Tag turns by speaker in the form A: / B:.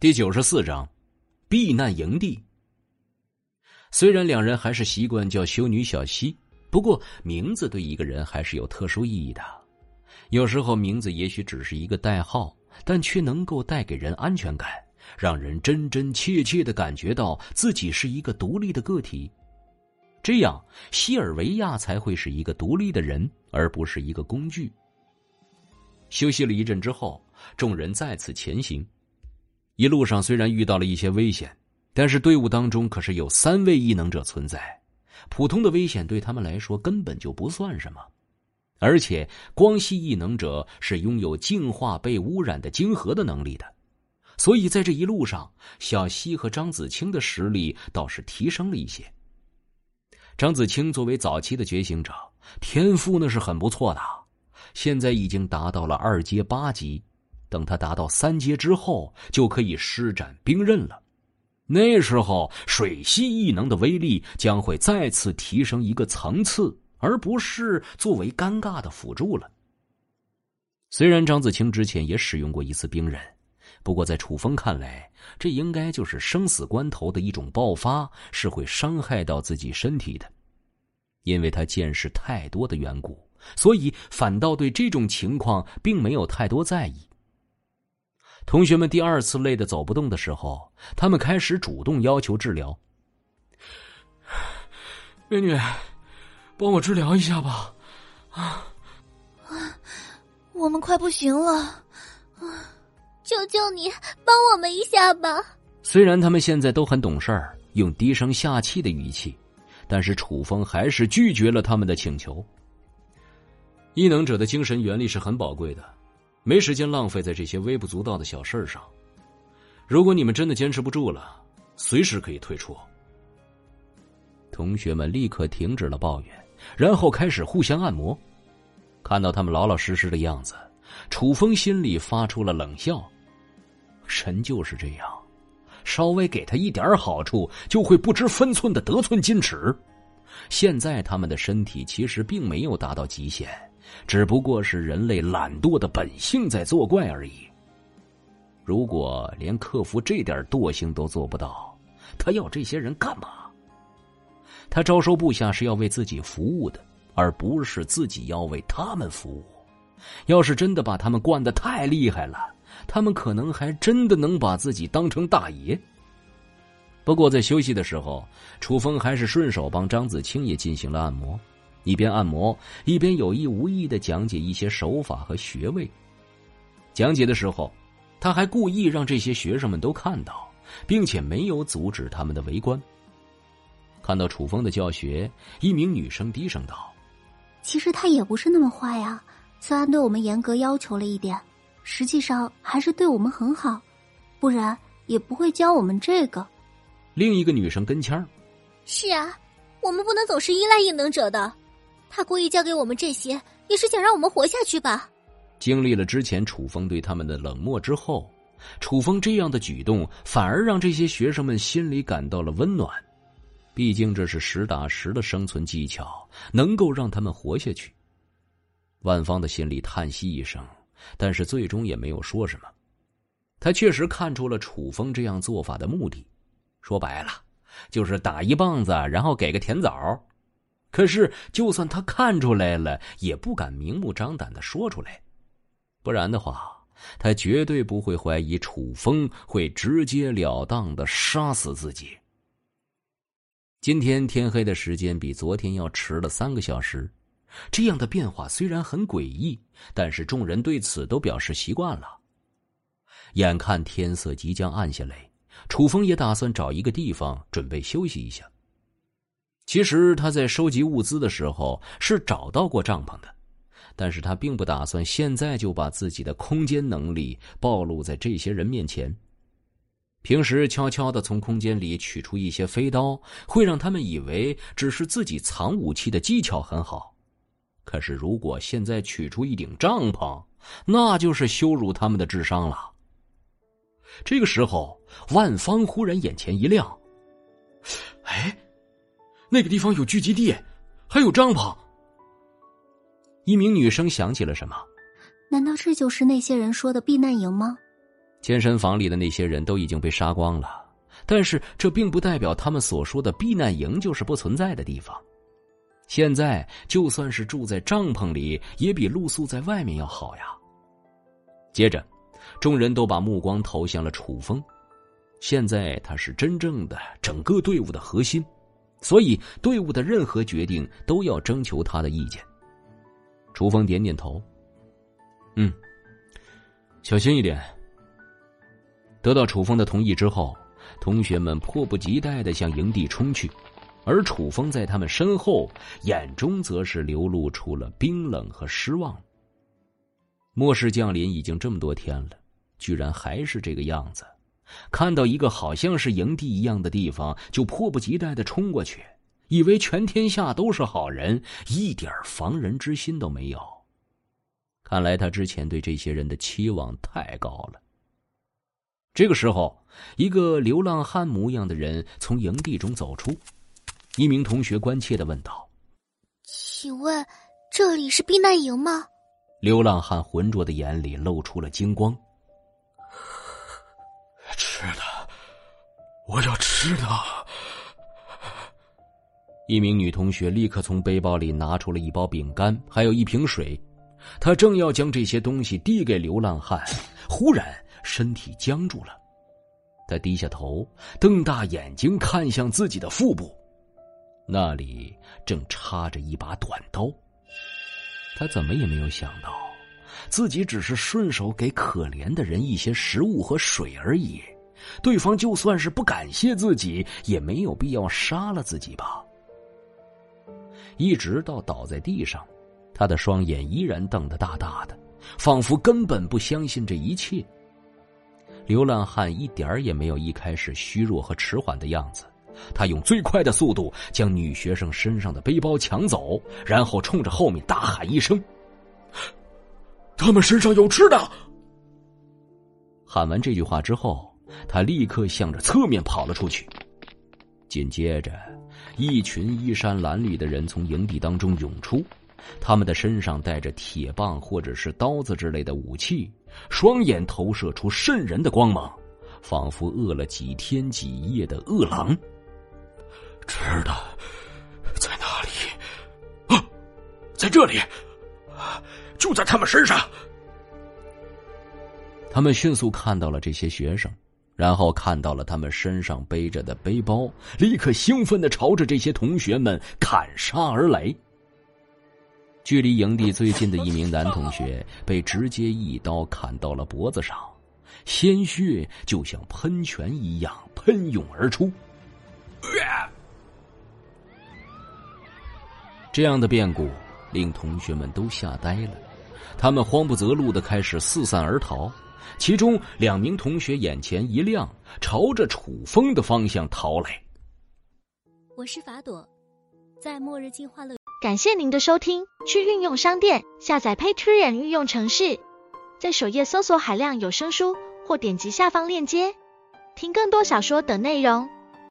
A: 第九十四章，避难营地。虽然两人还是习惯叫修女小溪，不过名字对一个人还是有特殊意义的。有时候名字也许只是一个代号，但却能够带给人安全感，让人真真切切的感觉到自己是一个独立的个体。这样，西尔维亚才会是一个独立的人，而不是一个工具。休息了一阵之后，众人再次前行。一路上虽然遇到了一些危险，但是队伍当中可是有三位异能者存在，普通的危险对他们来说根本就不算什么。而且光系异能者是拥有净化被污染的晶核的能力的，所以在这一路上，小西和张子清的实力倒是提升了一些。张子清作为早期的觉醒者，天赋那是很不错的，现在已经达到了二阶八级。等他达到三阶之后，就可以施展兵刃了。那时候，水系异能的威力将会再次提升一个层次，而不是作为尴尬的辅助了。虽然张子清之前也使用过一次兵刃，不过在楚风看来，这应该就是生死关头的一种爆发，是会伤害到自己身体的。因为他见识太多的缘故，所以反倒对这种情况并没有太多在意。同学们第二次累得走不动的时候，他们开始主动要求治疗。
B: 美女，帮我治疗一下吧！啊，
C: 我们快不行了，啊，求求你帮我们一下吧！
A: 虽然他们现在都很懂事儿，用低声下气的语气，但是楚风还是拒绝了他们的请求。异能者的精神原力是很宝贵的。没时间浪费在这些微不足道的小事上。如果你们真的坚持不住了，随时可以退出。同学们立刻停止了抱怨，然后开始互相按摩。看到他们老老实实的样子，楚风心里发出了冷笑。人就是这样，稍微给他一点好处，就会不知分寸的得寸进尺。现在他们的身体其实并没有达到极限。只不过是人类懒惰的本性在作怪而已。如果连克服这点惰性都做不到，他要这些人干嘛？他招收部下是要为自己服务的，而不是自己要为他们服务。要是真的把他们惯得太厉害了，他们可能还真的能把自己当成大爷。不过在休息的时候，楚风还是顺手帮张子清也进行了按摩。一边按摩，一边有意无意的讲解一些手法和穴位。讲解的时候，他还故意让这些学生们都看到，并且没有阻止他们的围观。看到楚风的教学，一名女生低声道：“
C: 其实他也不是那么坏啊，虽然对我们严格要求了一点，实际上还是对我们很好，不然也不会教我们这个。”
A: 另一个女生跟腔：“
C: 是啊，我们不能总是依赖异能者的。”他故意教给我们这些，也是想让我们活下去吧。
A: 经历了之前楚风对他们的冷漠之后，楚风这样的举动反而让这些学生们心里感到了温暖。毕竟这是实打实的生存技巧，能够让他们活下去。万芳的心里叹息一声，但是最终也没有说什么。他确实看出了楚风这样做法的目的，说白了，就是打一棒子，然后给个甜枣。可是，就算他看出来了，也不敢明目张胆的说出来，不然的话，他绝对不会怀疑楚风会直截了当的杀死自己。今天天黑的时间比昨天要迟了三个小时，这样的变化虽然很诡异，但是众人对此都表示习惯了。眼看天色即将暗下来，楚风也打算找一个地方准备休息一下。其实他在收集物资的时候是找到过帐篷的，但是他并不打算现在就把自己的空间能力暴露在这些人面前。平时悄悄的从空间里取出一些飞刀，会让他们以为只是自己藏武器的技巧很好。可是如果现在取出一顶帐篷，那就是羞辱他们的智商了。这个时候，万芳忽然眼前一亮，哎。那个地方有聚集地，还有帐篷。一名女生想起了什么？
C: 难道这就是那些人说的避难营吗？
A: 健身房里的那些人都已经被杀光了，但是这并不代表他们所说的避难营就是不存在的地方。现在就算是住在帐篷里，也比露宿在外面要好呀。接着，众人都把目光投向了楚风。现在他是真正的整个队伍的核心，所以队伍的任何决定都要征求他的意见。楚风点点头，嗯，小心一点。得到楚风的同意之后，同学们迫不及待的向营地冲去，而楚风在他们身后，眼中则是流露出了冰冷和失望。末世降临已经这么多天了，居然还是这个样子。看到一个好像是营地一样的地方，就迫不及待的冲过去，以为全天下都是好人，一点防人之心都没有。看来他之前对这些人的期望太高了。这个时候，一个流浪汉模样的人从营地中走出，一名同学关切的问道：“
C: 请问，这里是避难营吗？”
A: 流浪汉浑浊的眼里露出了精光。
B: 我要吃的。
A: 一名女同学立刻从背包里拿出了一包饼干，还有一瓶水。她正要将这些东西递给流浪汉，忽然身体僵住了。她低下头，瞪大眼睛看向自己的腹部，那里正插着一把短刀。他怎么也没有想到，自己只是顺手给可怜的人一些食物和水而已，对方就算是不感谢自己，也没有必要杀了自己吧。一直到倒在地上，他的双眼依然瞪得大大的，仿佛根本不相信这一切。流浪汉一点也没有一开始虚弱和迟缓的样子。他用最快的速度将女学生身上的背包抢走，然后冲着后面大喊一声：“
B: 他们身上有吃的！”
A: 喊完这句话之后，他立刻向着侧面跑了出去。紧接着，一群衣衫褴褛的人从营地当中涌出，他们的身上带着铁棒或者是刀子之类的武器，双眼投射出瘆人的光芒，仿佛饿了几天几夜的饿狼。
B: 吃的在哪里？啊，在这里，就在他们身上。
A: 他们迅速看到了这些学生，然后看到了他们身上背着的背包，立刻兴奋的朝着这些同学们砍杀而来。距离营地最近的一名男同学 被直接一刀砍到了脖子上，鲜血就像喷泉一样喷涌而出。这样的变故令同学们都吓呆了，他们慌不择路的开始四散而逃。其中两名同学眼前一亮，朝着楚风的方向逃来。
C: 我是法朵，在末日进化乐。
D: 感谢您的收听，去运用商店下载 Patreon 运用城市，在首页搜索海量有声书，或点击下方链接听更多小说等内容。